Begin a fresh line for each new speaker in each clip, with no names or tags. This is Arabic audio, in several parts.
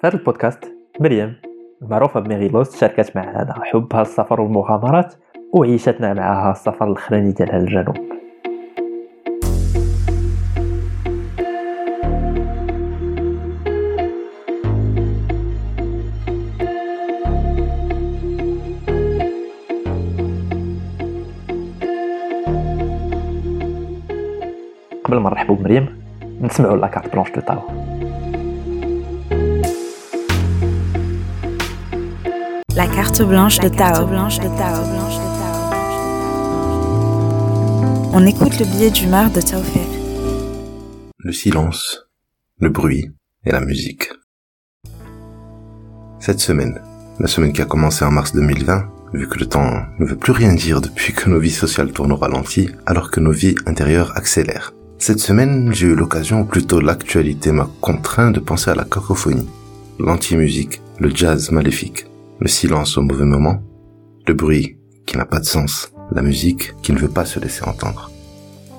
في هذا البودكاست مريم المعروفة بميغيلوس شاركت معنا حبها السفر والمغامرات وعيشتنا معها السفر الأخراني ديالها للجنوب قبل ما نرحبوا بمريم نسمعوا لا كارت بلانش دو
La carte blanche de Tao. On écoute le billet d'humeur de Taoufik.
Le silence, le bruit et la musique. Cette semaine, la semaine qui a commencé en mars 2020, vu que le temps ne veut plus rien dire depuis que nos vies sociales tournent au ralenti, alors que nos vies intérieures accélèrent. Cette semaine, j'ai eu l'occasion, ou plutôt l'actualité m'a contraint de penser à la cacophonie, l'anti-musique, le jazz maléfique, le silence au mauvais moment, le bruit qui n'a pas de sens, la musique qui ne veut pas se laisser entendre.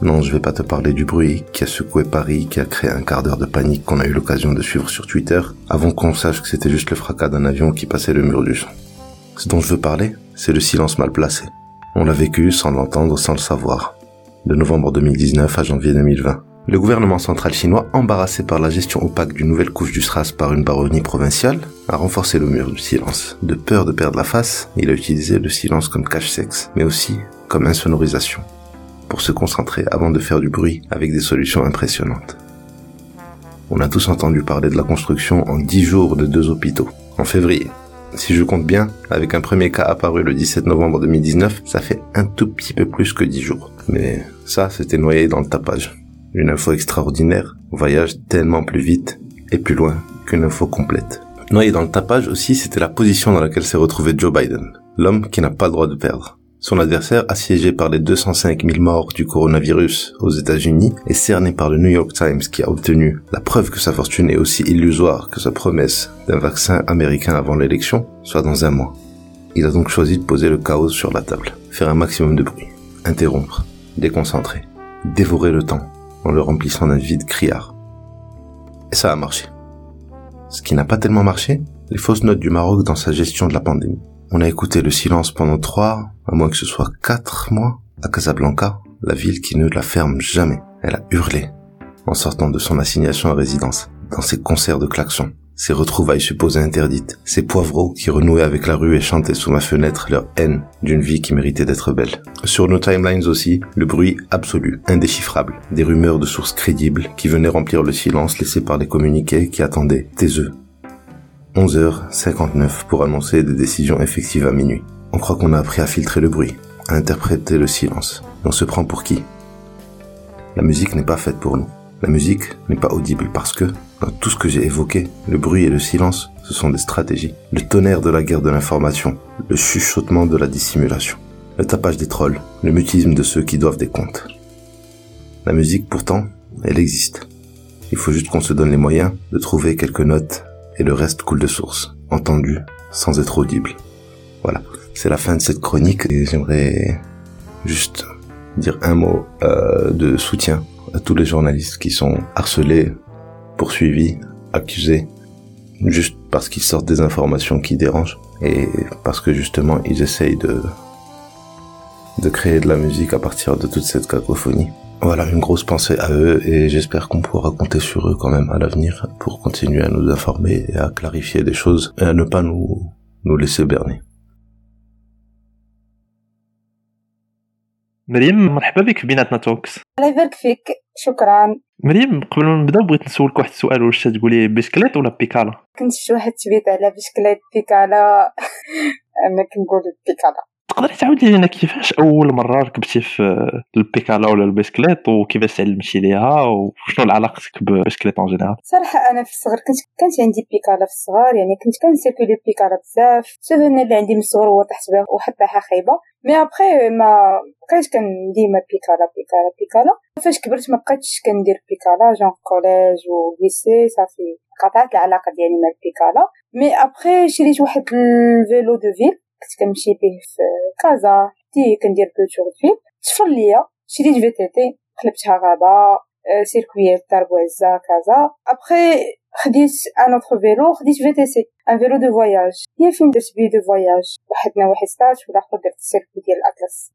Non, je vais pas te parler du bruit qui a secoué Paris, qui a créé un quart d'heure de panique qu'on a eu l'occasion de suivre sur Twitter, avant qu'on sache que c'était juste le fracas d'un avion qui passait le mur du son. Ce dont je veux parler, c'est le silence mal placé. On l'a vécu sans l'entendre, sans le savoir de novembre 2019 à janvier 2020. Le gouvernement central chinois, embarrassé par la gestion opaque d'une nouvelle couche du SRAS par une baronnie provinciale, a renforcé le mur du silence. De peur de perdre la face, il a utilisé le silence comme cache-sexe, mais aussi comme insonorisation, pour se concentrer avant de faire du bruit avec des solutions impressionnantes. On a tous entendu parler de la construction en 10 jours de deux hôpitaux, en février. Si je compte bien, avec un premier cas apparu le 17 novembre 2019, ça fait un tout petit peu plus que 10 jours. Mais ça, c'était noyé dans le tapage. Une info extraordinaire voyage tellement plus vite et plus loin qu'une info complète. Noyé dans le tapage aussi, c'était la position dans laquelle s'est retrouvé Joe Biden, l'homme qui n'a pas le droit de perdre. Son adversaire, assiégé par les 205 000 morts du coronavirus aux États-Unis et cerné par le New York Times qui a obtenu la preuve que sa fortune est aussi illusoire que sa promesse d'un vaccin américain avant l'élection, soit dans un mois. Il a donc choisi de poser le chaos sur la table, faire un maximum de bruit, interrompre, déconcentrer, dévorer le temps en le remplissant d'un vide criard. Et ça a marché. Ce qui n'a pas tellement marché, les fausses notes du Maroc dans sa gestion de la pandémie. On a écouté le silence pendant trois, à moins que ce soit quatre mois, à Casablanca, la ville qui ne la ferme jamais. Elle a hurlé en sortant de son assignation à résidence, dans ses concerts de klaxons, ses retrouvailles supposées interdites, ses poivreaux qui renouaient avec la rue et chantaient sous ma fenêtre leur haine d'une vie qui méritait d'être belle. Sur nos timelines aussi, le bruit absolu, indéchiffrable, des rumeurs de sources crédibles qui venaient remplir le silence laissé par les communiqués qui attendaient œufs 11h59 pour annoncer des décisions effectives à minuit. On croit qu'on a appris à filtrer le bruit, à interpréter le silence. on se prend pour qui? La musique n'est pas faite pour nous. La musique n'est pas audible parce que, dans tout ce que j'ai évoqué, le bruit et le silence, ce sont des stratégies. Le tonnerre de la guerre de l'information, le chuchotement de la dissimulation, le tapage des trolls, le mutisme de ceux qui doivent des comptes. La musique, pourtant, elle existe. Il faut juste qu'on se donne les moyens de trouver quelques notes et le reste coule de source, entendu sans être audible. Voilà, c'est la fin de cette chronique et j'aimerais juste dire un mot euh, de soutien à tous les journalistes qui sont harcelés, poursuivis, accusés, juste parce qu'ils sortent des informations qui dérangent et parce que justement ils essayent de de créer de la musique à partir de toute cette cacophonie. Voilà, une grosse pensée à eux et j'espère qu'on pourra compter sur eux quand même à l'avenir pour continuer à nous informer et à clarifier des choses et à ne pas nous, nous laisser berner.
مريم مرحبا بك في بيناتنا Talks.
الله يبارك فيك شكرا.
مريم قبل ما نبداو بغيت نسولك واحد السؤال واش تقولي بسكليت ولا بيكالا؟
كنت شي واحد تبيت على بسكليت بيكالا. أنا كنقول بيكالا.
تقدري تعاودي لنا كيفاش أول مرة ركبتي في البيكالا ولا البسكليت وكيفاش تعلمتي ليها وشنو علاقتك بالبسكليت en général
صراحة أنا في الصغر كنت كانت عندي بيكالا في الصغر يعني كنت كنسيركولي بيكالا بزاف. ال souvenir اللي عندي من الصغر هو طحت بها وحطها خايبة. mais après ما بقيت كان ديما بيكالا بيكالا بيكالا. فاش كبرت ما بقيتش كندير بيكالا en collège et lycée صافي. قطعت العلاقة ديالي مع البيكالا. mais après شريت واحد ال vélo de ville كنت كنمشي به في كازا تي كندير plutôt ville تشفر ليا شريت VTT قلبتها غابة circuit الدار بوعزة كازا après خديت un autre vélo خديت VTC un vélo de voyage هي فين درت به deux voyages واحد stage والاخر درت السيركو ديال الاطلس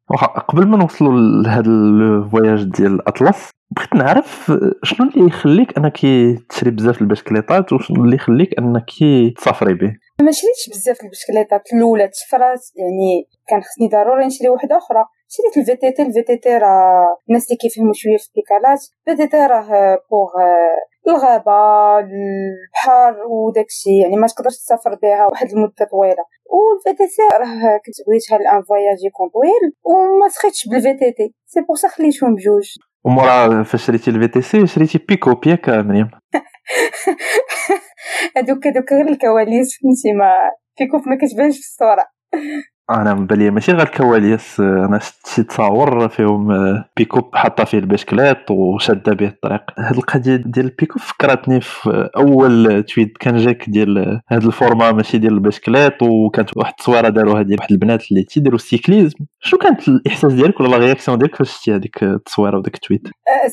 قبل ما نوصلوا لهذا ال voyage ديال الاطلس بغيت نعرف شنو اللي يخليك أنك تشري بزاف البسكليطات وشنو اللي يخليك أنك تسافري به؟
ما شريتش بزاف البسكليطات الأولى تشفرات يعني كان خصني ضروري نشري واحدة أخرى. شريت ال VTT ال VTT راه الناس اللي كيفهموا شوية في البيكالات ال VTT راه pour الغابة البحر وداكشي يعني ما تقدرش تسافر بها واحد المدة طويلة. وال VTT راه كنت بغيتها لأن voyage يكون طويل وما سخيتش بال VTT c'est pour ça خليتهم بجوج.
ومورا فاش شريتي ال VTC شريتي بيكو بياك مريم.
هذوك هذوك غير الكواليس فهمتي؟ mais pick-up ما كتبانش في الصورة.
أنا بان لي ماشي غير الكواليس أنا شفت شي تصاور فيهم بيكوب حاطة فيه البسكليت وشادة به الطريق. هاد القضية ديال البيكوب فكرتني في أول tweet كان جاك ديال هاد ال format ماشي ديال البسكليت وكانت واحد التصويرة داروها ديال واحد البنات اللي تيديروا ال cyclisme. شنو كانت الإحساس ديالك ولا la réaction ديالك فاش شفتي هذيك التصويرة وداك ال
tweet؟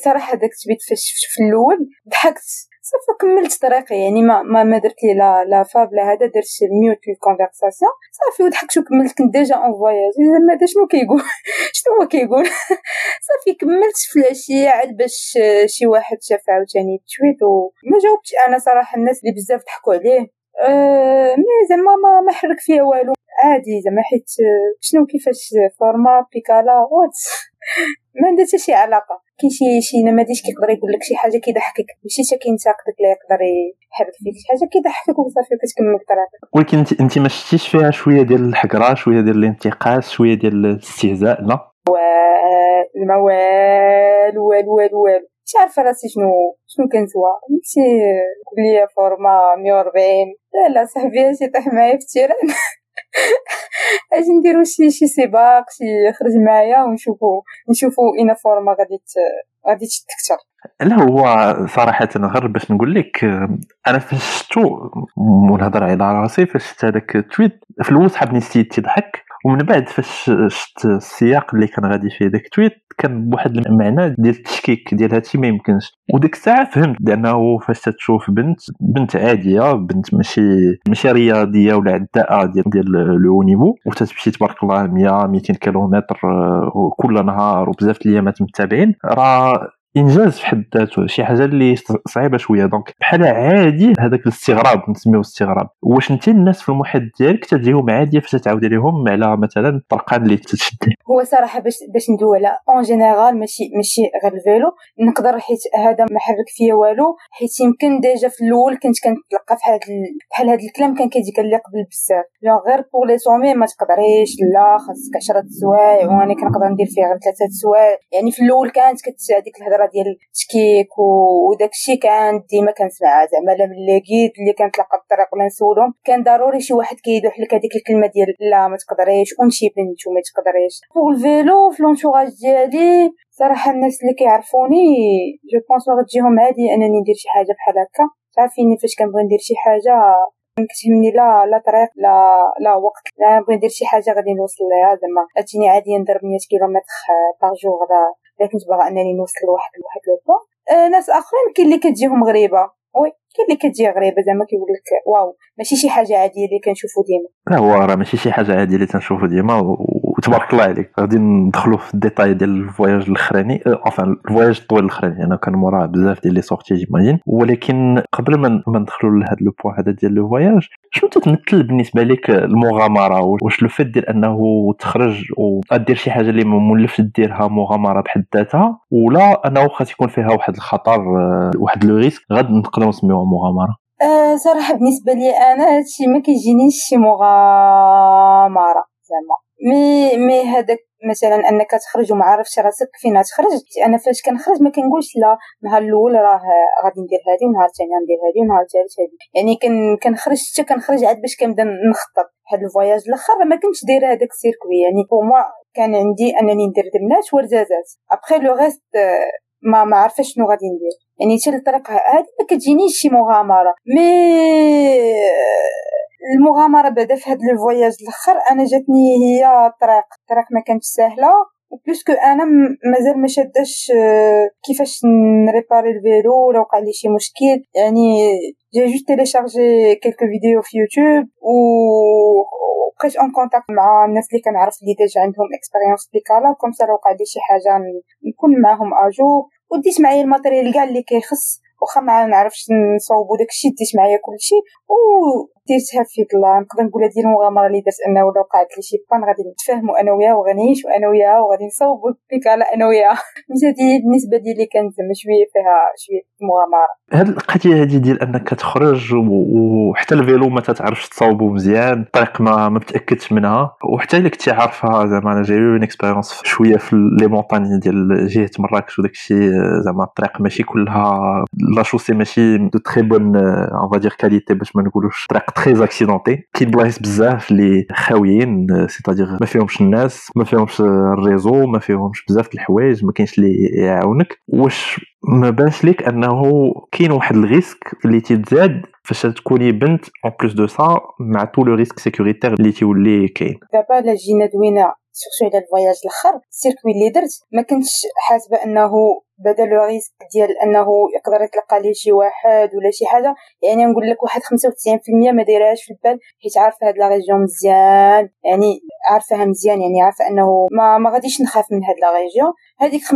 صراحة داك ال tweet فاش شفت في الأول ضحكت. صافي كملت طريقي يعني ما ما, ما درت لي لا لا فاب لا هذا درت mute لل conversation صافي وضحكت وكملت كنت déjà en voyage زعما هذا شنو كيقول. شنو هو كيقول؟ صافي كملت في العشيه عاد باش شي واحد شاف عاوتاني التويت وما جاوبتش. أنا صراحة الناس اللي بزاف ضحكوا عليه أه مي زعما ما ما حرك فيها والو. عادي زعما حيت شنو كيفاش فورما بيكالا وات. ما عندها حتى شي علاقة. كاين شي شي نماذج كيقدر يقول لك شي حاجة كيضحكك. ماشي حتى كينتقدك لا يقدر يحرك فيك. شي حاجة كيضحكك وصافي كتكمل طريقك
ولكن انت انت ما شفتيش فيها شوية ديال الحقرة شوية ديال الانتقاص شوية ديال الاستهزاء لا؟
والو والو والو. مش عارفة راسي شنو شنو كنسوى. ماشي ليا فورما 140 لا لا صاحبي اش يطيح معايا في التيران. أجي نديرو شي شي سباق شي يخرج معايا ونشوفو نشوفو اين فورما غادي غادي تكثر
لا هو صراحة غير باش نقول لك أنا فاش شفتو ونهضر على راسي فاش شفت هذاك tweet في الأول سحبني c'était تيضحك ومن بعد فاش شفت السياق اللي كان غادي فيه داك tweet كان بواحد المعنى ديال التشكيك ديال هادشي ما يمكنش. وديك الساعة فهمت لأنه فاش تشوف بنت بنت عادية بنت ماشي ماشي رياضية ولا عداءة ديال ديال le niveau. وتتمشي تبارك الله 100 200 كيلومتر كل نهار وبزاف الايامات متابعين راه انجاز في حد ذاته شي حاجة اللي صعيبة شوية. donc بحال عادي هذاك الاستغراب نسميوه استغراب. واش انت الناس في المحيط ديالك تجيهم عادية فاش تعاود عليهم على مثلا الطرقان اللي تشد
هو صراحة باش باش ندوي على en général ماشي ماشي غير ال vélo. نقدر حيت هذا ما حرك فيا والو حيت يمكن déjà في الأول كنت كنتلقى في هذا بحال هذا الكلام كان كيجي قال لي قبل بزاف جون غير pour les sommets ما تقدريش لا خاصك 10 سوايع وأنا كنقدر ندير فيها غير ثلاثة سوايع. يعني في الأول كانت كت هذيك الهضرة الهضره ديال التشكيك وداك الشيء كان ديما كنسمعها زعما لا من لقيت اللي كنتلاقى الطريق ولا نسولهم كان ضروري شي واحد كيدوح لك هذيك الكلمة ديال لا ما تقدريش ومشي بنت وما تقدريش. pour ال vélo في l'entourage ديالي صراحة الناس اللي كيعرفوني je pense غتجيهم عادي أنني ندير شي حاجة بحال هكا. عارفيني فاش كنبغي ندير شي حاجة كتهمني لا لا طريق لا لا وقت. لا نبغي ندير شي حاجة غادي نوصل ليها زعما. عرفتيني عادي نضرب 100 كيلومتر par là كنت باغا أنني نوصل لواحد لواحد لو آه ناس آخرين كاين اللي كتجيهم غريبة. oui كاين اللي كتجي غريبة زعما كيقول لك waouh ماشي شي حاجة عادية اللي كنشوفو ديما.
لا هو راه ماشي شي حاجة عادية اللي تنشوفو ديما وتبارك الله عليك. غادي ندخلوا في الديتاي ديال ال voyage الاخراني. enfin ال voyage الطويل الاخراني. أنا كان موراه بزاف ديال les sorties j'imagine ولكن قبل ما ندخلوا لهذا le point هذا ديال le voyage شنو تتمثل بالنسبة لك المغامرة؟ واش le fait ديال أنه تخرج ودير شي حاجة اللي مولفش ديرها مغامرة بحد ذاتها ولا أنه خاص يكون فيها واحد الخطر واحد le risque؟ غادي نقدروا نسميوها مغامرة.
أه صراحة بالنسبة لي أنا هادشي ما كيجينيش شي مغامرة زعما. مي مي هذاك مثلا أنك تخرج وما عارفش راسك فين تخرج أنا فاش كنخرج ما كنقولش لا النهار الأول راه غادي ندير هذه والنهار الثاني ندير هذه والنهار الثالث هذه يعني كن كنخرج حتى كنخرج عاد باش كنبدا نخطط. هاد ال voyage الأخر ما كنتش دايرة هذاك ال circuit يعني pour moi كان عندي أنني ندير دمنات ورزازات après le reste ما ما عارفه شنو غادي ندير. يعني حتى الطريق هذه ما كتجينيش شي مغامرة. mais المغامرة بعدا في هذا ال voyage الأخر أنا جاتني هي الطريق الطريق ما كانتش سهله parce que أنا مازال ما شاداش كيفاش نريباري ال vélo ولا وقع لي شي مشكل. يعني j'ai juste téléchargé quelques vidéos في يوتيوب و بقيت en contact مع الناس اللي كنعرف اللي déjà عندهم expérience بيكالا comme ça لو وقع لي شي حاجة نكون معاهم أجو. وديت معايا ال matériel كاع اللي كيخص. واخا ما نعرفش نصاوبو داكشي ديت معايا كلشي. و ديرتها في الله نقدر نقول هذه المغامرة اللي درت أنه لو وقعت لي شي panne غادي نتفاهموا أنا وياه وغنعيشوا أنا وياه وغادي نصاوبوا البيك على أنا وياه. هذه بالنسبة ديالي كانت زعما شوية فيها شوية مغامرة.
هاد القضية هذه ديال أنك تخرج وحتى ال vélo ما تتعرفش تصاوبو مزيان الطريق ما ما متأكدش منها وحتى إلا كنتي عارفها زعما أنا جاي une expérience شوية في les montagnes ديال جهة مراكش وداك الشيء زعما الطريق ماشي كلها لا شوسي ماشي دو تري بون اون فادير كاليتي باش ما نقولوش طريق تري اكسيدونتي كاين بلايص بزاف اللي خاويين سيتادير ما فيهمش الناس ما فيهمش الريزو ما فيهمش بزاف د الحوايج ما كاينش اللي يعاونك واش ما بانش ليك انه كاين واحد الريسك اللي تيتزاد فاش تكوني بنت اون بلوس دو سا مع تو لو ريسك سيكوريتير اللي تيولي كاين
دابا لا جينا دوينا سورتو على الفواياج الآخر السيركوي اللي درت ما كنتش حاسبه انه بدا le risque ديال أنه يقدر يتلقى ليه شي واحد ولا شي حاجة. يعني نقول لك واحد 95% ما دايرهاش في البال حيت عارفة هاد la région مزيان. يعني عارفاها مزيان يعني عارفة أنه ما ما غاديش نخاف من هاد la région. هذيك 5%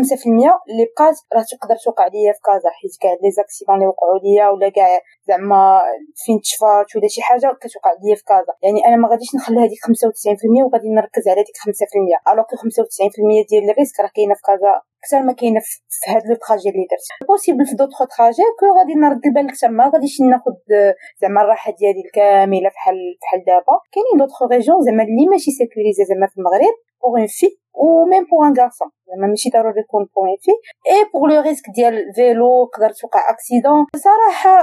اللي بقات راه تقدر توقع ليا في كازا حيت كاع les accidents اللي وقعوا ليا ولا كاع زعما فين تشفات ولا شي حاجة كتوقع ليا في كازا. يعني أنا ما غاديش نخلي هذيك 95% وغادي نركز على ديك 5% alors 95% ديال ال risque راه كاينة في كازا أكثر ما كاينة في هاد le trajet اللي درت. possible في d'autres trajets que غادي نرد البال أكثر ما غاديش ناخذ زعما الراحة ديالي الكاملة بحال بحال دابا. كاينين d'autres régions زعما اللي ماشي sécurisées زعما في المغرب. en fait و même pour un garçon زعما ماشي ضروري يكون fille et pour le risque ديال vélo يقدر توقع accident صراحة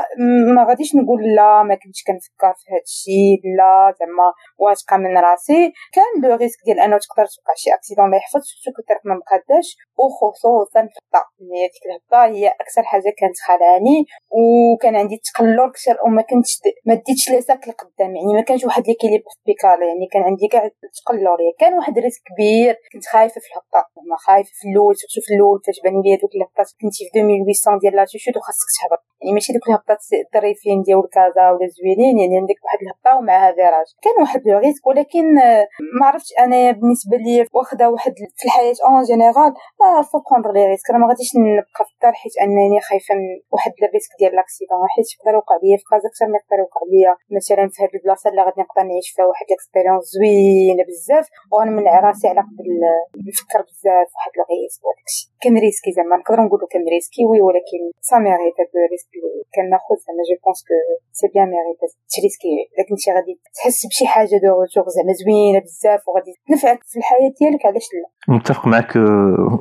ما غاديش نقول لا ما كنتش كنفكر في هذا الشيء لا زعما واثقه من راسي كان le risque ديال انه تقدر توقع شي accident لا يحفظ surtout الطريق ما مقاداش وخصوصا في الهبطه يعني ديك الهبطه هي أكثر حاجة كانت خلاني وكان عندي الثقل لور كثر وما كنتش ما ديتش les sacs لقدام يعني ما كانش واحد l'équilibre في بيكالا يعني كان عندي كاع يعني كان واحد ال risque كبير كنت خايفة في الهبطة. ما خايفة في الأول في الأول فاش بان لي دوك الهبطات كنتي في 2800 ديال l'altitude وخاصك تهبط. يعني ماشي دوك الهبطات الظريفين ديال كازا ولا زوينين يعني عندك واحد الهبطة ومعها virage كان واحد le risque ولكن ما عرفتش أنا بالنسبة لي واخدة واحد في الحياة en général faut prendre les risques أنا ما غاديش نبقى في الدار حيت أنني خايفة من واحد ال risque ديال l'accident حيت يقدر يوقع ليا في كازا أكثر ما يقدر يوقع ليا مثلا في هاد البلاصة اللي غادي نقدر نعيش فيها. واحد ال expérience زوينة بزاف وغنمنع راسي على قد نفكر بزاف واحد ال risque وداكشي كان risqué زعما نقدر نقولو كان risqué oui ولكن ça mérite هاد ال risque اللي كناخذ زعما je pense que si bien mérite تريسكي الا كنتي غادي تحس بشي حاجة de retour زعما زوينة بزاف وغادي تنفعك في الحياة ديالك علاش لا؟
متفق معك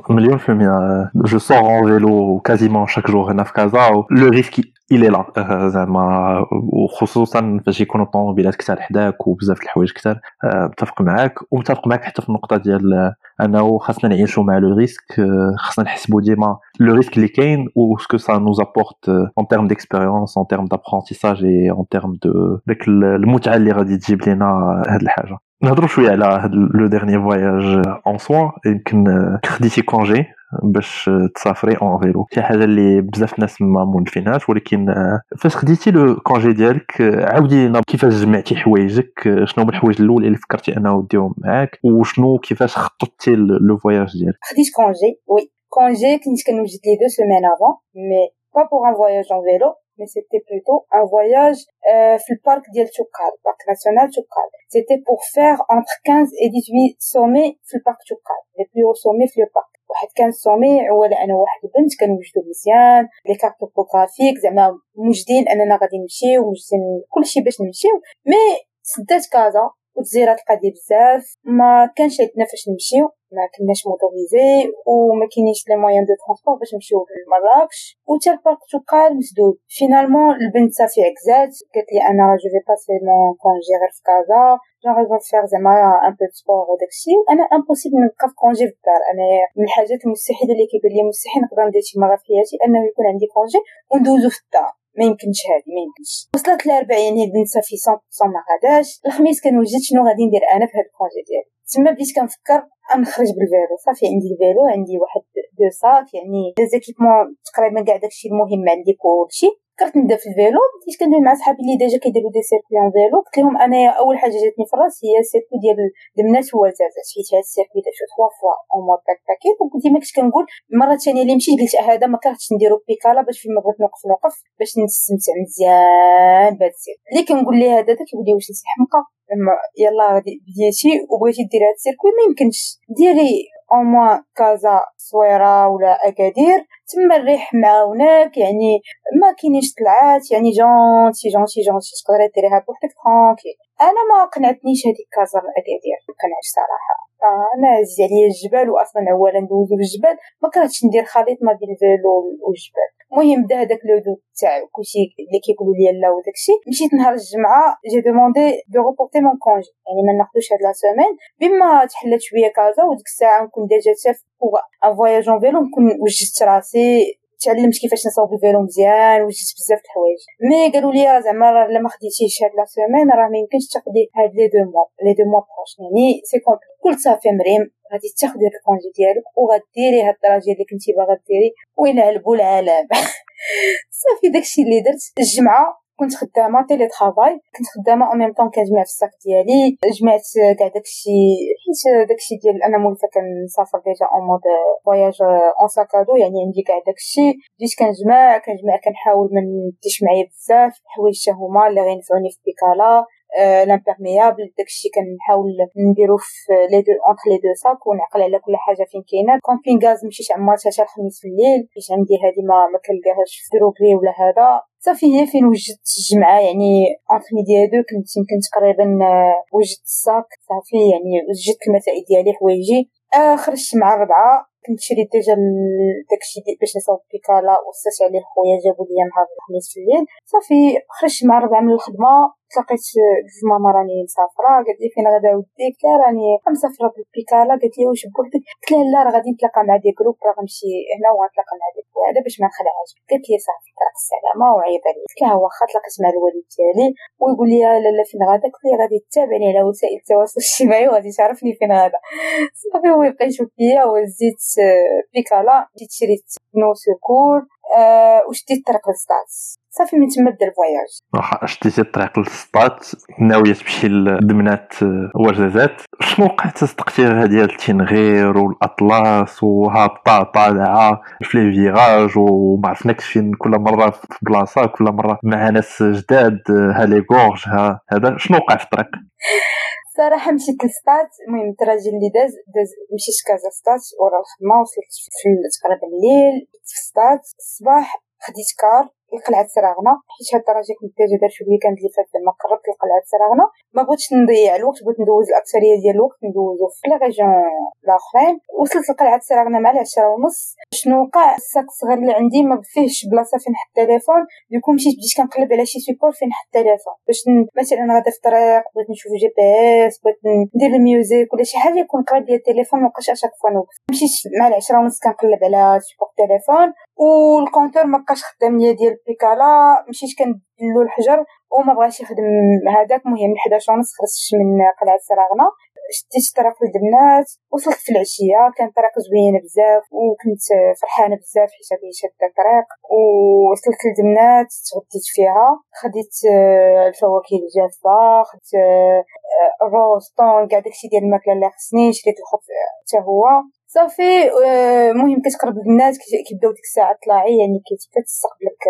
مليون في المية. je sors en vélo quasiment chaque jour هنا في كازا le risque il est là زعما وخصوصا فاش يكونوا الطوموبيلات كثار حداك وبزاف الحوايج كثار متفق معاك. ومتفق معاك حتى في النقطة ديال أنه خاصنا نعيشوا مع le risque خاصنا نحسبوا ديما le risque اللي كاين و ce que ça nous apporte en termes d'expérience en termes d'apprentissage et en termes de داك المتعة اللي غادي تجيب لنا هاد الحاجة. نهضروا شوية على le dernier voyage en soi يمكن خديتي congé باش تسافري en vélo شي حاجة اللي بزاف الناس ما مولفينهاش ولكن فاش خديتي le congé ديالك عاودي لنا كيفاش جمعتي حوايجك شنو هما الحوايج الأول اللي فكرتي انه ديهم معاك وشنو كيفاش خططتي le voyage ديالك؟
خديت congé oui congé كنت كنوجد les deux semaines avant mais pas pour un voyage en vélo mais c'était plutôt un voyage euh, في ال parc ديال توكال parc national توكال c'était pour faire entre 15 et 18 sommets في ال parc توكال les plus hauts sommets في ال parc واحد كان ال sommet ولا أنا واحد البنت كنوجدو مزيان les cartes topographiques زعما موجدين اننا غادي نمشيو وموجدين كلشي باش نمشيو mais سدات كازا وتزيرات القضية بزاف ما كانش عندنا فاش نمشيو ما كناش motorisés وما كاينينش les moyens de transport باش نمشيو لمراكش و حتى ال parc توبقال مسدود. finalement البنت صافي عگزات قالت لي أنا je vais passer mon congé غير في كازا. j'en faire زعما un peu sport وداكشي أنا impossible نبقى في congé في الدار. أنا من الحاجات المستحيلة اللي كيبان لي مستحيل نقدر ندير شي مرة في حياتي أنه يكون عندي congé وندوزو في الدار. ما يمكنش هادي ما يمكنش. وصلت 40 هي البنت صافي 100% ما غاداش الخميس كنوجد شنو غادي ندير أنا في هاد ال congé ديالي. تما بديت كنفكر نخرج بال vélo صافي عندي ال vélo عندي واحد deux sacs يعني les équipements تقريبا كاع داكشي المهم عندي كلشي. فكرت نبدأ في ال vélo. بديت كندوي مع صحابي اللي déjà كيديروا des circuits en vélo قلت لهم أنا أول حاجة جاتني في راسي هي ال circuit ديال الناس هو زازات حيت هاد ال circuit درتو 3 fois en mode تاك تاكيت وديما كنت كنقول المره الثانية اللي مشيت قلت هذا ما كرهتش نديرو بيكالا باش فين ما بغيت نوقف نوقف باش نستمتع مزيان بهاد السيركوي اللي كنقول ليه هذا كيقول لي واش انت لما يلا بديتي وبغيتي ديري هاد ال circuit ما يمكنش. ديري au moins كازا صويرة ولا أكادير تما الريح معاوناك يعني ما كاينيش طلعات يعني gentil gentil gentil تقدري ديريها بوحدك tranquille أنا ما قنعتنيش هذيك كازا اكادير ما قنعتش صراحة. أنا عزيز عليا الجبال واصلا اولا ندوزو بالجبال ما كرهتش ندير خليط ما بين ال vélo والجبال. المهم بدا هذاك لو دو تاع كلشي اللي كيقولوا لي لا وداكشي. مشيت نهار الجمعة j'ai demandé de reporter mon congé يعني ما ناخذوش هاد la semaine. بما تحلت شوية كازا وديك الساعة نكون ديجا taf un voyage en vélo نكون وجدت راسي تعلمت كيفاش نصاوب ال vélo مزيان وجدت بزاف د الحوايج. mais قالوا لي زعما راه إلا ما خديتيش هاد la semaine راه ما يمكنش تاخدي هاد les deux mois les deux mois proches. يعني c'est complet قلت صافي مريم غادي تاخدي ال congé ديالك وغديري هاد الدرجة اللي كنتي باغا ديري وينعلبوا العالم. صافي داكشي اللي درت. الجمعة كنت خدامة télétravail كنت خدامة au même temps كنجمع في ال sac ديالي جمعت كاع داكشي حيت داكشي ديال أنا مولفة كنسافر déjà en mode voyage en sac à dos يعني عندي كاع داكشي. بديت كنجمع كنجمع كنحاول ما نديش معايا بزاف الحوايج حتى هما اللي غينفعوني في بيكالا l'imperméable داكشي كنحاول نديرو في les deux entre les deux sacs ونعقل على كل حاجة فين كاينة. كومبينغاز مشيت عمرتها حتى الخميس في الليل حيت عندي هادي ما ما كنلقاهاش في droguerie ولا هذا. صافي هي فين وجدت الجمعة يعني entre midi هادو كنت يمكن تقريبا وجدت ال sac صافي يعني وجدت المسائل ديالي حوايجي. آه خرجت مع الربعه كنت شريت déjà داكشي باش نصاوب بيكالا وصيت عليه خويا جابو ليا نهار الخميس في الليل. صافي خرجت مع الربعه من الخدمة تلاقيت ماما راني مسافرة قالت لي فين غادا وديك لا راني مسافرة بالبيكالا. قالت لي واش بوحدك قلت لها لا راه غادي نتلاقى مع des groupes راه غنمشي هنا وغنتلاقى مع دي هذا باش ما نخلعهاش. قالت لي صافي تراك السلامة وعيط عليا قلت لها واخا تلاقيت مع الوالد ديالي. ويقول لي لا لا فين غادا؟ قلت لي غادي تتابعني على وسائل التواصل الاجتماعي وغادي تعرفني فين غادا. صافي هو يبقى يشوف فيا وزيت بيكالا. جيت شريت un secours وشديت الطريق للسطات صافي من تما بدا ال voyage
واخا شديتي الطريق للسطات ناويه تمشي لدمنات وجزازات شنو وقع تصدقتي هذه التنغير والأطلس وهابطه طالعه في les virages وما عرفناكش فين كل مرة في بلاصة كل مرة مع ناس جداد ها les gorges ها هذا. شنو وقع في الطريق
صراحة مشيت للسطات المهم ال trajet اللي داز داز مشيت كازا سطات ورا الخدمة وصلت في تقريبا الليل. في السطات الصباح خديت كار. لقلعة سراغنا حيت هاد ال trajet كنت دار شي weekend اللي فات لما قربت لقلعة سراغنا. ما بغيتش نضيع الوقت بغيت ندوز الأكثرية ديال الوقت ندوزو في les régions الأخرين. وصلت لقلعة سراغنا مع العشرة ونص. شنو وقع؟ ال sac الصغير اللي عندي ما فيهش بلاصة فين نحط التليفون. donc مشيت بديت كنقلب على شي support فين نحط التليفون. باش مثلا غادا في الطريق بغيت نشوف GPS بغيت ندير ال music ولا شي حاجة يكون قريب ديال التليفون مابقاش à chaque fois نوقف مشيت مع العشرة ونص كنقلب على support التليفون. وال compteur مابقاش خدام ليا ديال بيكالا مشيت كندلو الحجر وما بغاش يخدم هذاك المهم 11 ونص خرجت من قلعة سراغنا. شديت الطريق لدمنات وصلت في العشية كان طريق زوين بزاف وكنت فرحانة بزاف حيت شاده الطريق ووصلت لدمنات تغديت فيها خديت الفواكه الجافة خدت الروز طون كاع داكشي ديال الماكلة اللي خصني شريت الخبز حتى هو. صافي المهم كتقرب لدمنات كيبداو ديك الساعة طلاعي يعني كتبدا تستقبلك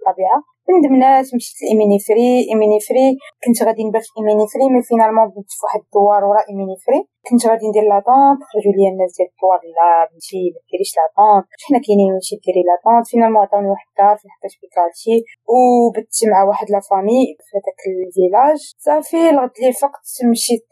الطبيعة. من دمنات مشيت لايميني فري ايميني فري كنت غادي نبات في ايميني فري mais finalement بنت في واحد الدوار ورا ايميني فري. كنت غادي ندير la tente خرجوا لي الناس ديال الدوار لا بنتي ما ديريش la tente حنا كاينين نمشي ديري la tente finalement عطاوني واحد الدار فين حطيت بيكالتي وبت مع واحد la famille في هذاك ال village صافي لغد لي فقت مشيت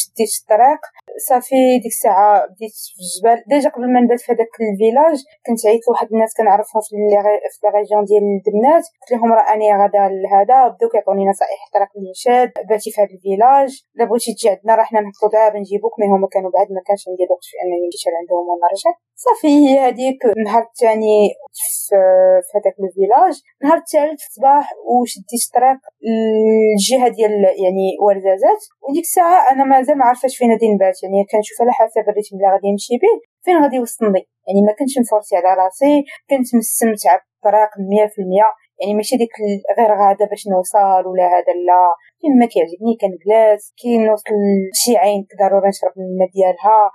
شديت الطريق صافي ديك الساعة بديت في الجبال déjà قبل ما نبات في هذاك ال village كنت عيطت لواحد الناس كنعرفهم في les régions ديال الدمنات قلت لهم اني غادا لهذا. بداو كيعطوني نصائح حتى راك شاد. باتي في هذا الفيلاج. الا بغيتي تجي عندنا راه حنا نهبطو دابا نجيبوك مي هما كانوا بعد ما كانش عندي الوقت في أنني نمشي لعندهم ونرجع صافي هي هذيك النهار الثاني في, هذاك الفيلاج النهار الثالث في الصباح وشديت الطريق الجهه ديال يعني ورزازات وديك الساعة أنا مازال ما عرفتش فين غادي نبات. يعني كنشوف على حسب الريتم اللي غادي نمشي به فين غادي يوصلني يعني ما كنتش مفورسي على راسي. كنت مستمتعة بالطريق 100% يعني ماشي ديك غير غاده باش نوصل ولا هذا لا. فين ما كيعجبني كنجلس كي نوصل لشي عين ضروري نشرب الماء ديالها.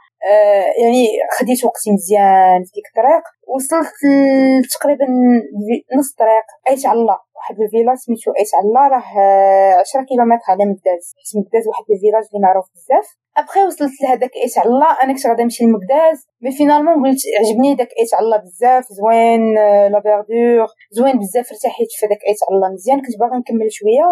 يعني خديت وقتي مزيان في ديك الطريق وصلت تقريبا نص طريق ايت الله واحد ال village سميتو ايت الله راه عشرة كيلومتر على مكداز حيت مكداز واحد ال village اللي معروف بزاف. أبخي وصلت لهداك ايت الله أنا كنت غادا نمشي لمكداز mais finalement قلت عجبني داك ايت الله بزاف زوين la verdure زوين بزاف ارتحيت في داك ايت الله مزيان كنت باغا نكمل شوية.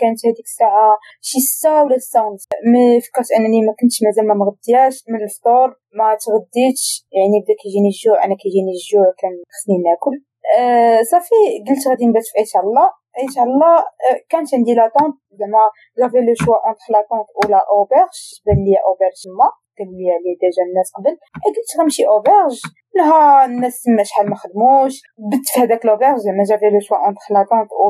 كانت هذيك الساعة شي ستة ولا ستة ونص. mais فكرت أنني ما كنتش مازال ما مغدياش من الفطور ما تغديتش. يعني بدأ كيجيني الجوع أنا كيجيني الجوع كان خصني ناكل. آه صافي قلت غادي نبات في ايت الله شاء الله آه، كانت عندي la tente زعما j'avais le choix entre la tente ولا auberge بان لي auberge ما قالوا لي عليه déjà الناس قبل. قلت غنمشي auberge لها الناس تما شحال ما خدموش. بت في هذاك l'auberge زعما j'avais le choix entre la tente ou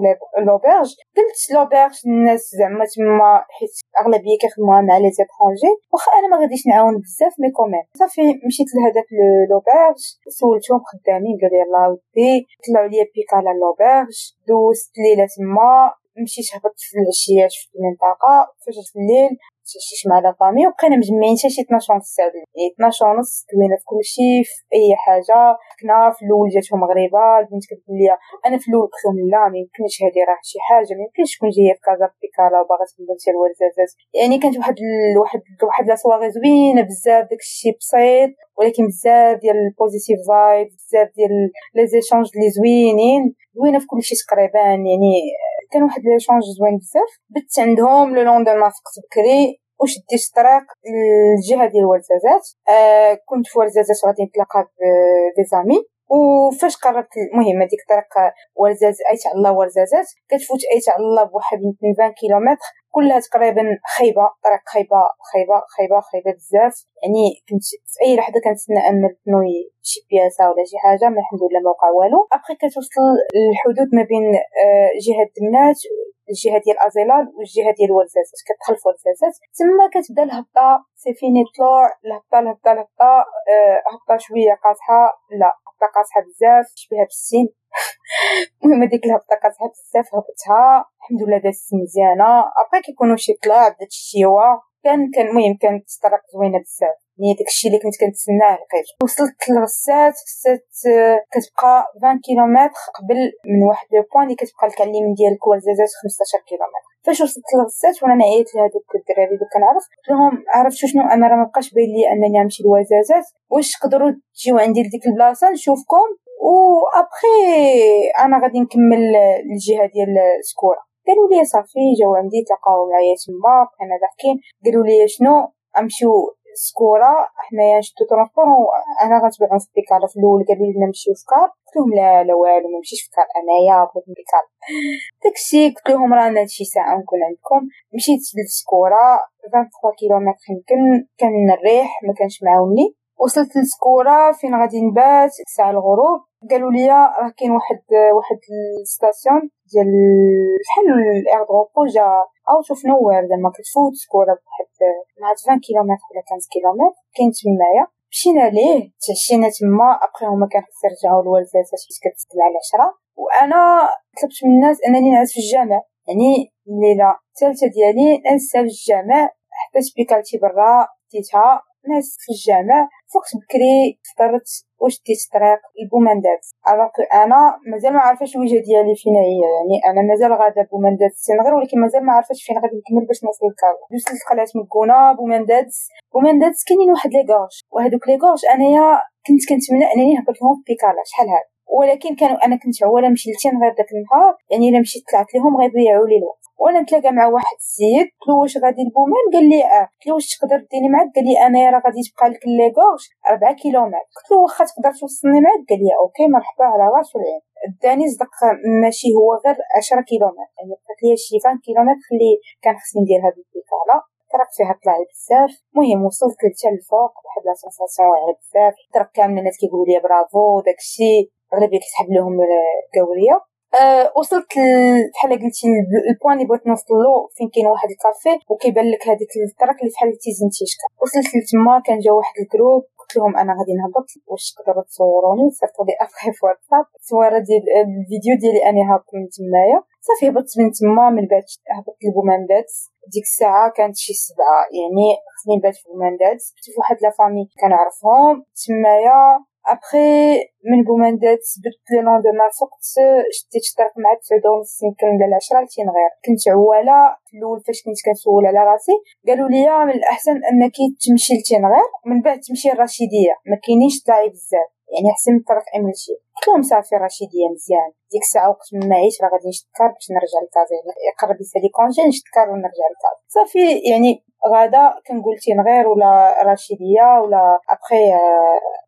l'auberge قلت l'auberge الناس زعما تما حيت أغلبية كيخدموها مع les étrangers واخا أنا ما غاديش نعاون بزاف mais quand même صافي مشيت لهذاك l'auberge سولتهم خدامين قال لي يلاه ودي. طلعوا لي بيكالا l'auberge دوزت ليلة تما. مشيت هبطت في العشية شفت المنطقة. فجرت الليل تمشيش مع la famille وبقينا مجمعين حتى شي 12 ونص ساعه يعني 12 ونص دوينا في كلشي في اي حاجة كنا في الأول جاتهم مغربه البنت كتقول لي أنا في الأول قلت لهم لا ما يمكنش هذه راه شي حاجة ما يمكنش تكون جاية في كازا بيكالا وباغا تبدا تمشي لورزازات يعني كانت واحد ال... واحد واحد la soirée زوينه بزاف داكشي بسيط ولكن بزاف ديال ال positive vibe بزاف ديال les échanges اللي زوينين زوينه في كلشي تقريبا يعني كان واحد l'échange زوين بزاف بت عندهم le lendemain فقت بكري وشديت الطريق للجهه ديال ورزازات؟ آه كنت في ورزازات غادي نتلاقى ب des amis وفاش قربت المهم هذيك الطريق ورزاز ايت على الله ورزازات كتفوت ايت على الله بواحد 20 كيلومتر كلها تقريبا خايبة طريق خايبة خايبة خايبة خايبة بزاف. يعني كنت في أي لحظة كنتسنى أن تنوي شي بياسة ولا شي حاجة mais الحمد لله ما وقع والو. ابخي كتوصل الحدود ما بين آه، جهة دمنات الجهه ديال أزيلال والجهه ديال ورزازات. كتدخل في ورزازات تما كتبدا الهبطة سي فيني الطلوع الهبطة الهبطة الهبطة أه هبطة شوية قاصحة لا. هبطه قاصحه بزاف شبيها بالسين المهم هذيك الهبطه قاصحه بزاف هبطتها. الحمد لله دازت مزيانة. ابقى كيكونوا شي طلع بدات الشيوه كان كان المهم كانت طريق زوينة بزاف. يعني داكشي اللي كنت كنتسناه لقيت وصلت لغسات غسات آه، كتبقى 20 كيلومتر قبل من واحد le point اللي كتبقى اليمين ديال كوالزازات 15 كيلومتر. فاش وصلت لغسات وأنا نعيت لهادوك الدراري اللي كنعرف قلت لهم عرفتوا شنو أنا راه مابقاش باين لي أنني نمشي لوزازات واش تقدروا تجيو عندي لديك البلاصة نشوفكم؟ و ابخي أنا غادي نكمل الجهة ديال سكوره قالوا لي صافي جاو عندي تلاقاو معايا تما بقينا ضاحكين. قالوا لي شنو امشيو سكورة حنايا نشدو transport أنا غنتبعو في بيكال في الأول قال لي نمشيو في كار قلت لهم لا لا والو ما نمشيش في كار أنايا بغيت بيكال داكشي قلت لهم رانا شي ساعة نكون عندكم. مشيت لسكوره 23 كيلومتر يمكن كان الريح ما كانش معاوني. وصلت لسكورة فين غادي نبات؟ ساعة الغروب. قالوا لي راه كاين واحد واحد ال station ديال بحال ال aire de repos جا out of nowhere زعما كتفوت سكورة بواحد مع 20 كيلومتر ولا 15 كيلومتر. كاين تمايا. مشينا ليه تعشينا تما. ابخي هما خص يرجعوا لورزازات حيت كتسكل على العشرة. وأنا طلبت من الناس أنني نعس في الجامع. يعني الليلة الثالثة ديالي نعس في الجامع. حتى سبيكالتي برا ديتها نعس في الجامع فقت بكري فطرت وشديت الطريق لبومالن دادس alors أنا مازال ما عارفاش الوجهة ديالي فين هي يعني أنا مازال غادا بومالن دادس لتينغير ولكن مازال ما عارفاش فين غادي نكمل باش نوصل للكارو. دوزت لقلعة مكونة بومالن دادس بومالن دادس كاينين واحد les gorges. وهذوك les gorges أنايا كنت كنتمنى أنني نهبط لهم في بيكالا. شحال هذا ولكن كانوا أنا كنت عواله نمشي لتينغير داك النهار يعني إلا مشيت طلعت لهم غيضيعوا لي الوقت. وأنا نتلاقى مع واحد السيد قلت له واش غادي لبومالن قال لي آه قلت له واش تقدر ديني معاك؟ قال لي أنا راه غادي تبقى لك les gorges 4 كيلومتر. قلت له واخا تقدر توصلني معاك؟ قال لي okay مرحبا على راس والعين. داني صدق ماشي هو غير عشرة كيلومتر. يعني بقات ليا شي 20 كيلومتر اللي كان خصني ندير هاد البيكالا الطريق فيها طلع بزاف. المهم وصلت حتى الفوق واحد la sensation واعره بزاف. الطريق كامل الناس كيقولوا لي برافو داكشي. أغلبية كتحب لهم الكاوريه أه وصلت بحال قلتي ال point اللي بغيت نوصل له فين كاين واحد الكافي وكيبان لك هذيك الطريق اللي فحال تيزي ن تيشكا وصلت لتما كان جا واحد ال groupe قلت لهم أنا غادي نهبط واش تقدروا تصوروني؟ صيفطوا لي ابخي في واتساب صورة ديال الفيديو ديالي اني هابط من تمايا صافي هبطت من تما من بعد هبطت لبومالن دادس ديك الساعة كانت شي سبعة يعني خصني نبات في بومالن دادس في واحد la famille كنعرفهم. تمايا après من بومالن دادس بت le lendemain فقت شديت الطريق مع تسعود ونص يمكن ولا العشرة لتينغير كنت عواله في الأول فاش كنت كنسول على راسي قالوا لي من الأحسن أنك تمشي لتينغير ومن بعد تمشي الرشيديه ما كاينش طلعة بزاف يعني من طريق إملشيل قلت لهم صافي رشيدية مزيان. ديك الساعة وقت ما عييت راه غادي نشد car باش نرجع لكازا يقرب يسالي congé نشد car ونرجع لكازا صافي يعني غادا كنقول تينغير ولا رشيدية ولا ابخي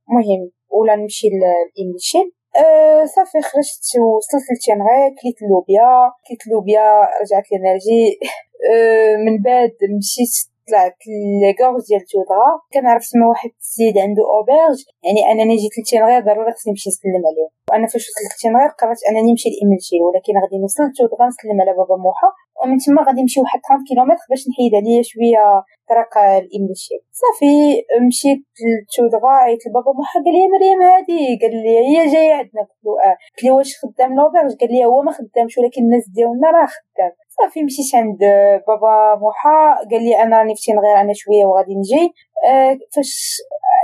المهم ولا نمشي لإملشيل أه صافي خرجت وصلت لتينغير كليت اللوبيا كليت اللوبيا رجعت ال énergie أه من بعد مشيت طلعت les gorges ديال تودغا. كنعرف تما واحد السيد عنده auberge. يعني أنني جيت لتينغير ضروري خصني نمشي نسلم عليه. وأنا فاش وصلت لتينغير قررت أنني نمشي لإملشيل ولكن غادي نوصل لتودغا نسلم على بابا موحى ومن تما غادي نمشي واحد 30 كيلومتر باش نحيد عليا شوية طريق الامشي صافي مشيت لتودغا عيط لبابا موحى قال لي مريم هادي. قال لي هي جاية عندنا قلت له آه قلت لي واش خدام l'auberge قال لي هو ما خدامش ولكن الناس ديالنا راه خدام. صافي مشيت عند بابا موحى قال لي أنا راني فتينغير أنا شوية وغادي نجي. أه فاش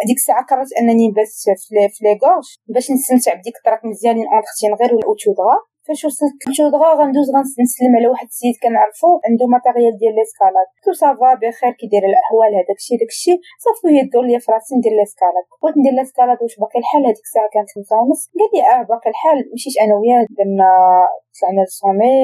ديك الساعة قررت أنني نبات في les gorges باش نستمتع بديك الطريق مزيان entre تينغير ولا تودغا فاش وصلت لتودغا غندوز غنسلم على واحد السيد كنعرفو عنده matériel ديال l'escalade tout ça va بخير كي داير الأحوال هذاك الشيء داك الشيء. دور ليا فراسي ندير l'escalade بغيت ندير l'escalade واش باقي الحال؟ هذيك الساعة كانت خمسة ونص. قال لي آه باقي الحال مشيت أنا وياه درنا طلعنا لل sommet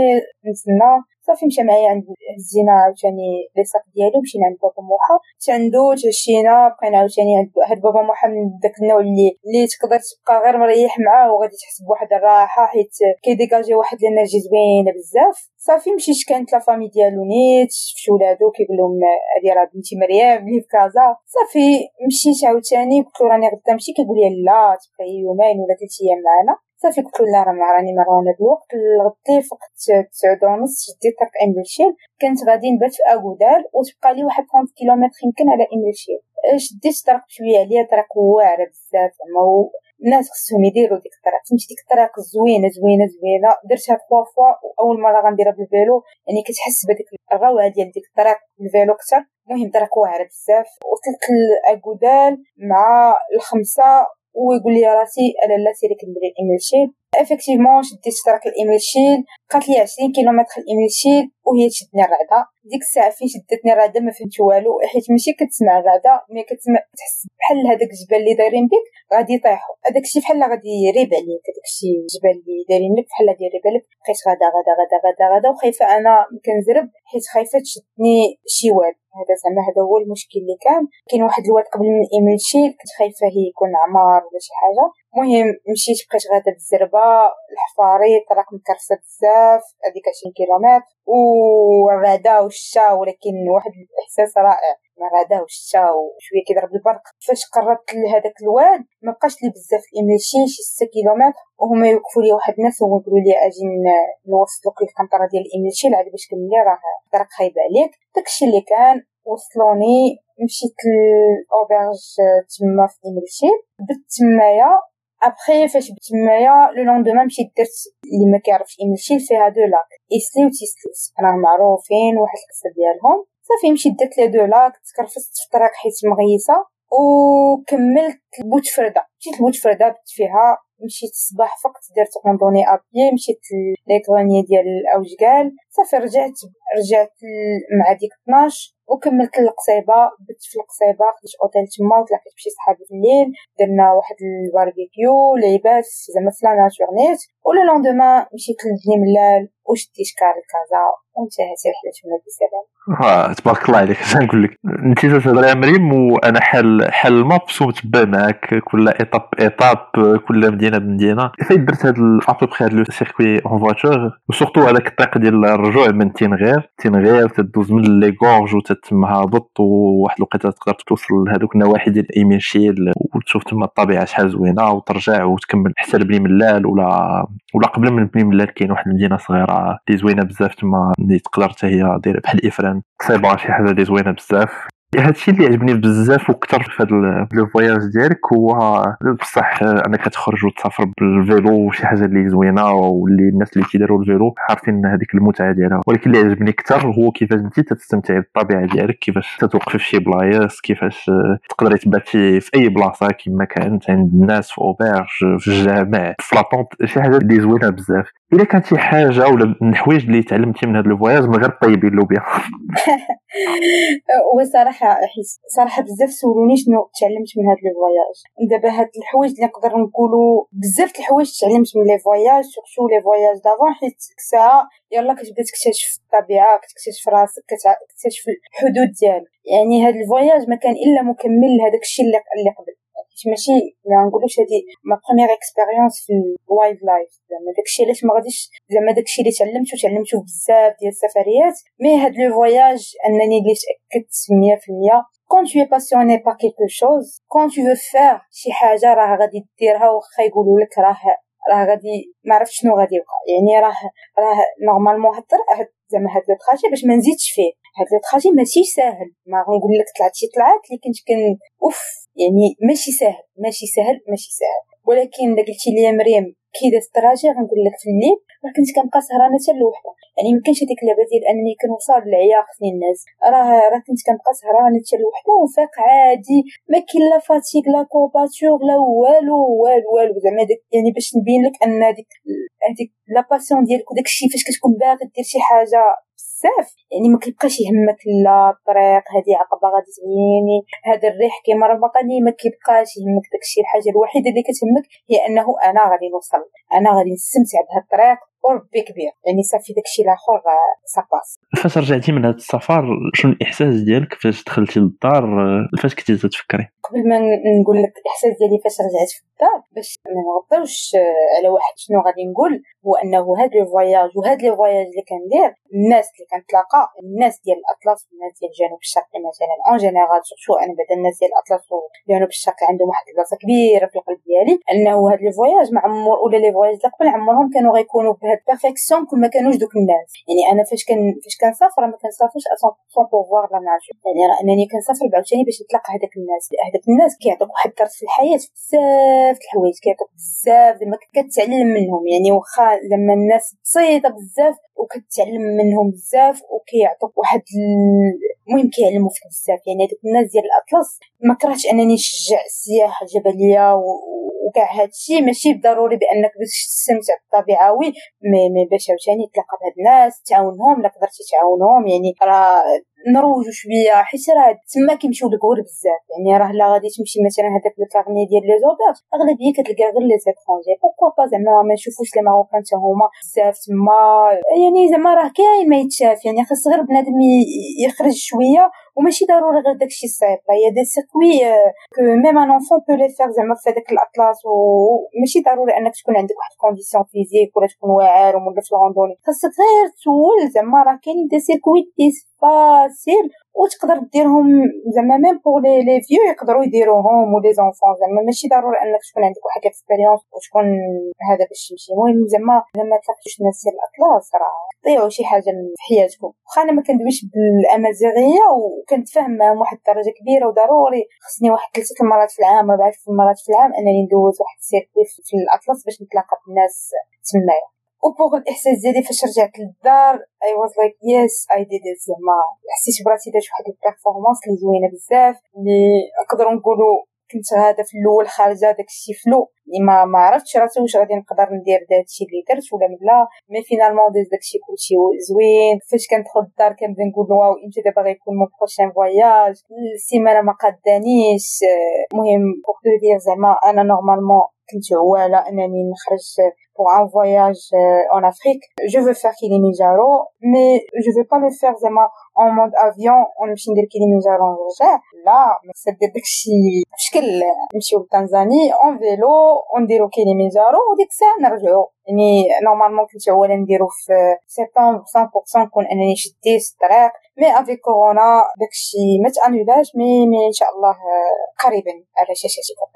نزلنا. صافي مشى معايا عند هزينا عاوتاني les sacs ديالو مشينا عند بابا موحى حتى عندو تمشينا بقينا عاوتاني عند هاد بابا موحى من داك النوع اللي اللي تقدر تبقى غير مريح معاه وغادي تحس بواحد الراحة حيت كي dégage واحد ال énergie زوينة بزاف. صافي مشيت كانت la famille ديالو نيت شفت ولادو كيقول لهم هادي راه بنتي مريم اللي في كازا. صافي مشيت عاوتاني قلت له راني غدا نمشي كيقول لي لا تبقاي يومين ولا ثلاث أيام معنا صافي قلت لا راه راني مزيره بالوقت الغدي فقت تسعود ونص شديت طريق إملشيل كنت غادي نبات في اغودال وتبقى لي واحد 30 كيلومتر يمكن على إملشيل شديت طريق شوية عليا طريق واعره بزاف زعما الناس خصهم يديروا ديك الطريق. فهمتي؟ ديك الطريق زوينة زوينة زوينة. درتها trois fois واول مرة غنديرها بال vélo يعني كتحس بديك الروعة ديال ديك الطريق بال vélo أكثر المهم طريق واعره بزاف. وصلت لاغودال مع الخمسة ويقول لي راسي أنا لا كنبغي إملشيل effectivement شديت طريق لإملشيل بقات لي 20 كيلومتر لإملشيل وهي تشدني الرعده ديك الساعة فين شدتني الرعده ما فهمت والو حيت ماشي كتسمع الرعده mais كتسمع تحس بحال هذاك الجبال اللي دايرين بك غادي يطيحوا هذاك الشيء بحال غادي يريب عليك هذاك الشيء الجبال اللي دايرين لك بحال غادي يريب عليك بقيت غادا غادا غادا غادا غادا وخايفه أنا كنزرب حيت خايفه تشدني شي واد هذا زعما هذا هو المشكل اللي كان كاين واحد الواد قبل من الايميل شيل كنت خايفه هي يكون عمار ولا شي حاجة المهم مشيت بقيت غادا بالزربه الحفاري طريق مكرسة بزاف هذيك 20 كيلومتر والرعده والشتا ولكن واحد الإحساس رائع. الرعده والشتا وشوية كيضرب البرق. فاش قربت لهذاك الواد ما بقاش لي بزاف يمشي شي 6 كيلومتر وهما يوقفوا لي واحد الناس ويقولوا لي أجي نوصلوك للقنطره ديال إملشيل عاد باش كملي راه الطريق خايبه عليك. داكشي اللي كان وصلوني مشيت ل auberge تما في إملشيل بت تمايا ابخي فاش تمايا le lendemain مشيت درت اللي ما كيعرفش إملشيل فيها deux lacs ايسلي و تيسليت راه معروفين واحد القصة ديالهم صافي مشيت درت les deux lacs تكرفست في الطريق حيت مغيسه وكملت لبوتفرده مشيت لبوتفرده بت فيها مشيت الصباح فقت درت randonnée à pied مشيت les greniers ديال أوجكال صافي رجعت رجعت مع ديك 12 وكملت القصيبه بت في القصيبة خديت أوتيل تما وتلاقيت بشي صحابي في الليل درنا واحد الباربيكيو لعبات زعما في la nature نيت و le lendemain مشيت لبني ملال وشديت كار لكازا وانتهت رحلتنا بسلام
آه تبارك الله عليك. نقول لك انت تهضري مريم وأنا حل حل ال Maps ومتبع معاك كل étape étape كل مدينة بمدينة. فايت درت هاد ابوبخي هاد le circuit en voiture و surtout هذاك الطريق ديال الرجوع من تينغير تينغير تدوز من les gorges وتتم هابط وواحد الوقيته تقدر توصل لهذوك النواحي ديال إيملشيل وتشوف تما الطبيعة شحال زوينة وترجع وتكمل حتى لبني ملال ولا ولا قبل من بني ملال كاين واحد المدينة صغيرة اللي زوينة بزاف تما اللي تقدر حتى هي دايره بحال إفران. صعيبه شي حاجة اللي زوينة بزاف. هادشي اللي عجبني بزاف وكثر في هذا le voyage ديالك هو بصح أنك تخرج وتسافر بال vélo شي حاجة اللي زوينة واللي الناس اللي كيديروا ال vélo عارفين هذيك المتعة ديالها. ولكن اللي عجبني أكثر هو كيفاش انت تستمتعي بالطبيعة ديالك كيفاش تتوقف في شي بلايص كيفاش تقدري تباتي في أي بلاصة كما كانت عند الناس في auberge في الجامع في la tente شي حاجة اللي زوينة بزاف. إلا كانت شي حاجة ولا الحوايج اللي تعلمتي من هذا ال voyage من غير طيبين بها
وصراحه حيت صراحة بزاف سولوني شنو تعلمت من هذا ال voyage دابا هاد الحوايج اللي نقدر نقولوا بزاف الحوايج تعلمت من les voyages surtout les voyages d'avant حيت ساعة يلا كتبدا تكتشف الطبيعة كتكتشف راسك كتكتشف الحدود ديالك. يعني هاد ال voyage ما كان إلا مكمل لهذاك الشيء اللي قبل. ماشي ما نقولوش هادي ma première expérience في ال wild life زعما داكشي علاش ما غاديش زعما داكشي اللي تعلمته تعلمته بزاف ديال السفريات. mais هاد le voyage أنني اللي تاكدت 100% quand t'es passionné par quelque chose quand tu veux faire شي حاجة راه غادي ديرها واخا يقولوا لك راه راه غادي ما عرفت شنو غادي يوقع يعني راه راه normalement هاد زعما هاد le باش ما نزيدش فيه. هاد le ماشي ساهل. ما غنقول لك طلعت شي طلعات اللي كنت كن أوف يعني ماشي ساهل. ماشي ساهل ماشي ساهل. ولكن قلتي لي مريم كي دازت التراجع غنقول لك في الليل راه كنت كنبقى سهرانه حتى لوحده يعني ما كانش هذيك اللعبه ديال انني كنوصل للعيا خصني الناس راه راه كنت كنبقى سهرانه حتى لوحده وفاق عادي ما كاين لا fatigue لا courbatures لا والو والو والو زعما يعني باش نبين لك ان هذيك هذيك la passion ديالك وداك الشيء فاش كتكون باغي دير شي حاجة بزاف. يعني ما كيبقاش يهمك لا الطريق هذه عقبة غادي تعيني هذا الريح كيمر بقاني ما كيبقاش يهمك. داكشي الحاجة الوحيدة اللي كتهمك هي أنه أنا غادي نوصل أنا غادي نستمتع بهذا الطريق. وربي كبير يعني صافي داكشي الآخر ساباس
فاش رجعتي من هذا السفر شنو الإحساس ديالك فاش دخلتي للدار؟ فاش كنتي تفكري؟
قبل ما نقول لك الإحساس ديالي فاش رجعت في الدار باش ما نغطيوش على واحد شنو غادي نقول هو أنه هاد le voyage وهاد le voyage اللي كندير الناس اللي كنتلاقى الناس ديال الأطلس والناس ديال الجنوب الشرقي مثلا. en général surtout أنا بعدا الناس ديال الأطلس والجنوب الشرقي عندهم واحد البلاصة كبيرة في القلب ديالي أنه هاد le voyage مع عمر ولا les voyages اللي قبل عمرهم كانوا غيكونوا بهاد perfection كل ما كانوش دوك الناس يعني أنا فاش كان فاش كنسافر ما كنسافرش 100% pour voir la nature يعني انني كنسافر بعاوتاني باش نتلاقى هذاك الناس هذاك الناس كيعطوك واحد الدرس في الحياة بزاف الحوايج كيعطوك بزاف زعما كتعلم منهم يعني واخا زعما الناس بسيطه بزاف وكتعلم منهم بزاف وكيعطوك واحد المهم كيعلموا فيك بزاف يعني هذوك الناس ديال الاطلس ما كرهتش انني نشجع السياحه الجبليه. وكاع هادشي ماشي ضروري بانك باش تستمتع بالطبيعه oui mais باش عاوتاني تلاقى بهاد الناس تعاونهم لا قدرتي تعاونهم يعني راه نروجو شوية حيت راه تما كيمشيو الكور بزاف. يعني راه لا غادي تمشي مثلا هذاك ال carnet ديال les auberges أغلبية كتلقى غير les étrangers beaucoup bah زعما ما نشوفوش les Marocains حتى هما. بزاف تما. يعني زعما راه كاين ما يتشاف. يعني خاص غير بنادم يخرج شوية وماشي ضروري غير داكشي الصعيب هي des circuits que même un enfant peut les faire زعما في هذاك الأطلس وماشي ضروري أنك تكون عندك واحد condition physique ولا تكون واعر ولا في ال randonnée خاصك غير تول زعما راه كاينين des circuits des faciles وتقدر ديرهم زعما même pour les les vieux يقدروا يديروهم و les enfants زعما ماشي ضروري انك تكون عندك واحد expérience وتكون هذا باش تمشي المهم زعما لما تلاقيتوش الناس ديال الاطلس راه طيعوا شي حاجة في حياتكم واخا أنا ما كندويش بالامازيغيه وكنت فاهمه واحد الدرجه كبيره وضروري خصني واحد ثلاثة المرات في العام اربعه المرات في العام أنني ندوز واحد ال circuit في الأطلس باش نتلاقى بالناس تمايا. و pour الإحساس ديالي فاش رجعت للدار I was like yes I did it زعما حسيت براسي درت واحد ال performance اللي زوينة بزاف اللي نقدروا نقولوا كنت هذا في الأول خارجة داكشي flou ما ما عرفتش راسي واش غادي نقدر ندير داكشي اللي درت ولا لا. mais finalement ديت داكشي كلشي زوين. فاش كندخل الدار كنبدا نقول واو إمتى دابا غيكون mon prochain voyage السيمانة ما قادانيش المهم pour dire زعما أنا normalement كنت عواله انني نخرج pour un voyage euh, en Afrique. Je veux faire Kilimanjaro, mais je veux pas le faire زعما en mode avion ونمشي ندير كيليمانجارو ونرجع لا نسدد داكشي بشكل نمشيو لتنزاني en vélo ونديرو كيليمانجارو وديك الساعة نرجعو يعني normalement كنت عوالا نديرو في سبتمبر 100% نكون أنني شديت الطريق. mais avec كورونا داكشي ما تانولاش مي مي إن شاء الله قريبا على شاشتكم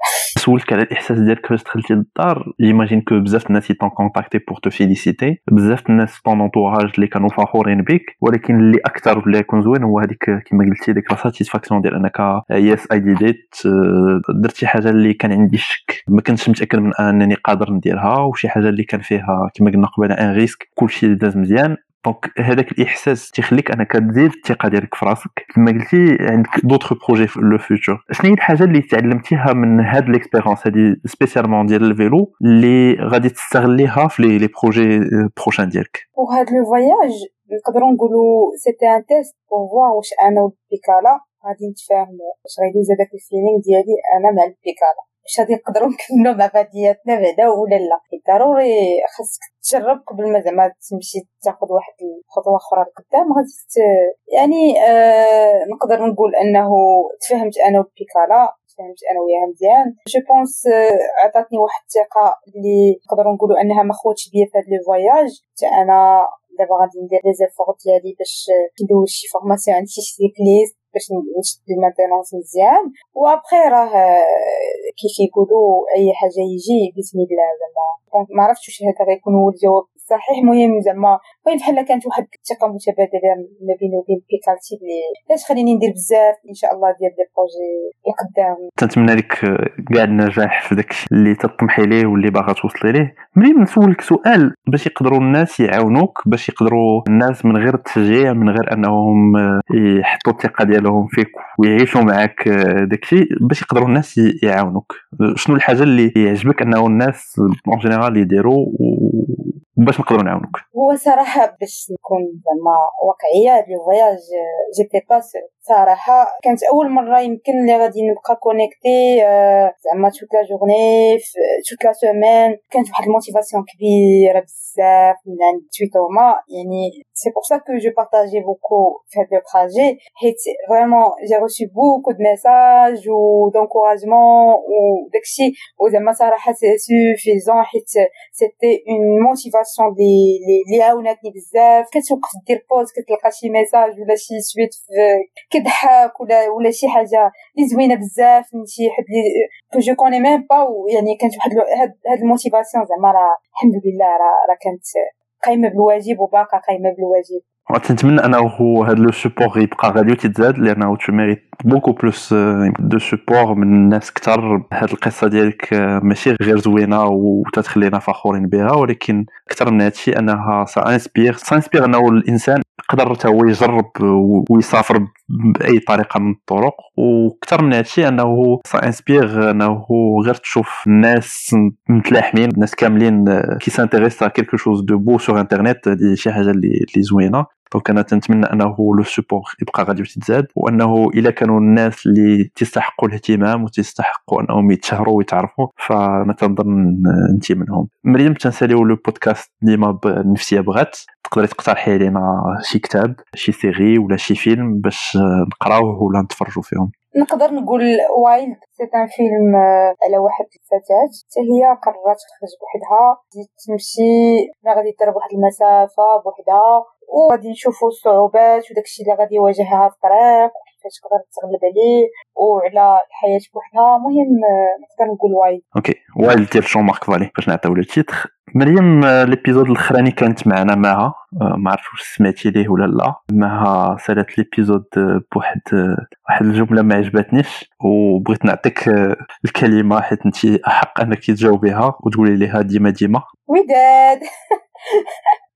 سولتك على الإحساس ديالك فاش دخلتي للدار. j'imagine que بزاف الناس t'ont contactée pour te féliciter بزاف الناس ton entourage اللي كانوا فخورين بك ولكن اللي أكثر ولا يكون زوين هو هذيك كما قلتي ديك la satisfaction ديال أنك yes I did it درت شي حاجة اللي كان عندي شك. ما كنتش متأكد من أنني قادر نديرها وشي حاجة اللي كان فيها كما قلنا قبل un risque كلشي داز مزيان. donc هذاك الإحساس تيخليك أنك تزيد الثقة ديالك في راسك. كما قلتي عندك d'autres projets في le futur شنو هي الحاجة اللي تعلمتيها من هاد l'expérience هادي spécialement ديال ال vélo اللي غادي تستغليها في les projets prochains ديالك؟
وهاد le voyage نقدروا نقولوا c'était un test pour voir واش أنا والبيكالا غادي نتفاهموا واش غيدوز هذاك ال feeling ديالي أنا مع البيكالا. واش غادي نقدروا نكملوا مع بعضياتنا بعدا ولا لا. ضروري خاصك تجرب قبل ما زعما تمشي تاخذ واحد الخطوة أخرى لقدام. غادي يعني آه نقدر نقول أنه تفهمت أنا وبيكالا فهمت أنا وياها مزيان. je pense عطاتني واحد الثقة اللي نقدروا نقولوا أنها ما خوتش بيا في هذا le voyage حتى أنا دابا غادي ندير les efforts ديالي باش ندوز شي formation عند شي cycliste باش نشد ال maintenance مزيان. وأبخي راه كيف يقولوا أي حاجة يجي بسم الله زعما. ما عرفتش واش هذا غيكون هو الجواب صحيح مهم زعما. المهم بحال كانت واحد الثقة متبادلة ما بيني وبين بيكالتي اللي لاش خليني ندير بزاف إن شاء الله ديال des projets القدام.
تنتمنى لك كاع النجاح في داكشي اللي تطمحي ليه واللي باغا توصلي ليه. مريم نسولك سؤال. باش يقدروا الناس يعاونوك باش يقدروا الناس من غير التشجيع من غير أنهم يحطوا الثقة ديالهم فيك ويعيشوا معك داكشي باش يقدروا الناس يعاونوك. شنو الحاجة اللي يعجبك أنه الناس en général يديروا باش نقدروا نعاونوك.
هو صراحة باش نكون زعما واقعية هاد ال voyage j'étais pas صراحة كانت أول مرة يمكن اللي غادي نبقى connectée زعما toute la journée toute la semaine كانت واحد ال motivation كبيرة بزاف من عند tout le monde يعني c'est pour ça que je partageais beaucoup في هاد le trajet حيت vraiment j'ai reçu beaucoup de messages et d'encouragements وداكشي وزعما صراحة c'est suffisant حيت c'était une motivation اللي عاونتني بزاف كتوقف دير pause كتلقى شي message ولا شي سويت كضحك ولا ولا شي حاجة اللي زوينه بزاف من شي حد اللي que je connais même pas يعني كانت واحد هاد ال motivation زعما راه الحمد لله راه كانت قايمة بالواجب وباقا قايمة بالواجب.
تنتمنى أنه هذا le support يبقى غادي وتتزاد لأنه tu mérites beaucoup plus de support من الناس كثر هاد القصة ديالك ماشي غير زوينة وتتخلينا فخورين بها ولكن أكثر من هادشي أنها ça inspire ça inspire أنه الإنسان يقدر حتى هو يجرب ويسافر بأي طريقة من الطرق. وكثر من هادشي أنه ça inspire أنه غير تشوف الناس متلاحمين الناس كاملين qui s'intéressent quelque chose de beau sur internet هذه شي حاجة اللي زوينة. donc أنا تنتمنى انه le support يبقى غادي وتتزاد وانه الا كانوا الناس اللي تستحقوا الاهتمام وتستحقوا انهم يتشهروا ويتعرفوا فانا تنظن انت منهم مريم تنساليو le podcast ديما النفسيه بغات تقدري تقترحي علينا شي كتاب شي série ولا شي فيلم باش نقراوه ولا نتفرجوا فيهم
نقدر نقول Wild c'est un film على واحد الفتاة حتى هي قررت تخرج بوحدها تمشي غادي دير بواحد المسافة بوحدها وغادي نشوفوا الصعوبات وداكشي اللي غادي يواجهها في الطريق وكيفاش تقدر تغلب عليه وعلى الحياة بوحدها. المهم نقدر نقول وايلد
أوكي وايلد ديال Jean-Marc Vallée باش نعطيو le titre. مريم l'épisode الاخراني كانت معنا معها ما عرفت واش سمعتي ليه ولا لا. معها سالات ليبيزود بواحد واحد الجملة ما عجبتنيش. وبغيت نعطيك الكلمة حيت انت أحق أنك تجاوبيها وتقولي ليها ديما ديما.
وداد.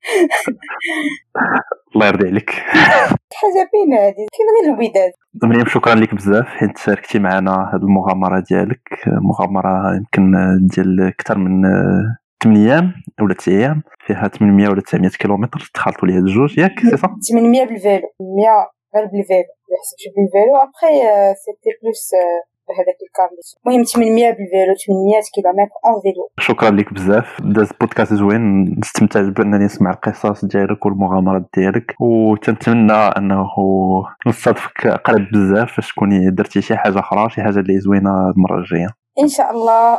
الله يرضي عليك.
حاجة بين هذه كاين غير الوداد.
مريم شكرا لك بزاف. حيت شاركتي معنا هذه المغامرة ديالك. مغامرة يمكن ديال أكثر من 8 أيام ولا 9 أيام. فيها 800 ولا 900 كيلومتر. تخلطوا ليها الجوج ياك c'est صح؟
800 بال vélo 100 غير بال vélo ما حسبتش بال vélo après c'était plus بهذاك الكارليس المهم 800 بال vélo 800 كيلومتر en vélo
شكرا لك بزاف. داز بودكاست زوين. استمتعت بأنني نسمع القصص ديالك والمغامرات ديالك. وتنتمنى أنه نصادفك قريب بزاف فاش تكوني درتي شي حاجة أخرى شي حاجة اللي زوينة المرة الجاية.
إن شاء الله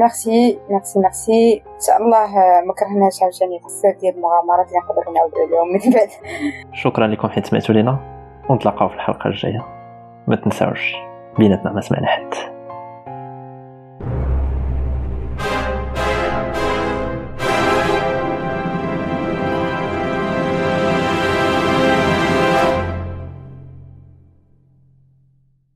ميرسي ميرسي ميرسي. إن شاء الله ما كرهناش عاوتاني بزاف ديال المغامرات اللي نقدروا نعاودوا عليهم من بعد.
شكرا لكم حيت سمعتوا لينا. ونتلاقاو في الحلقة الجاية. ما تنساوش. بيناتنا ما سمعنا حد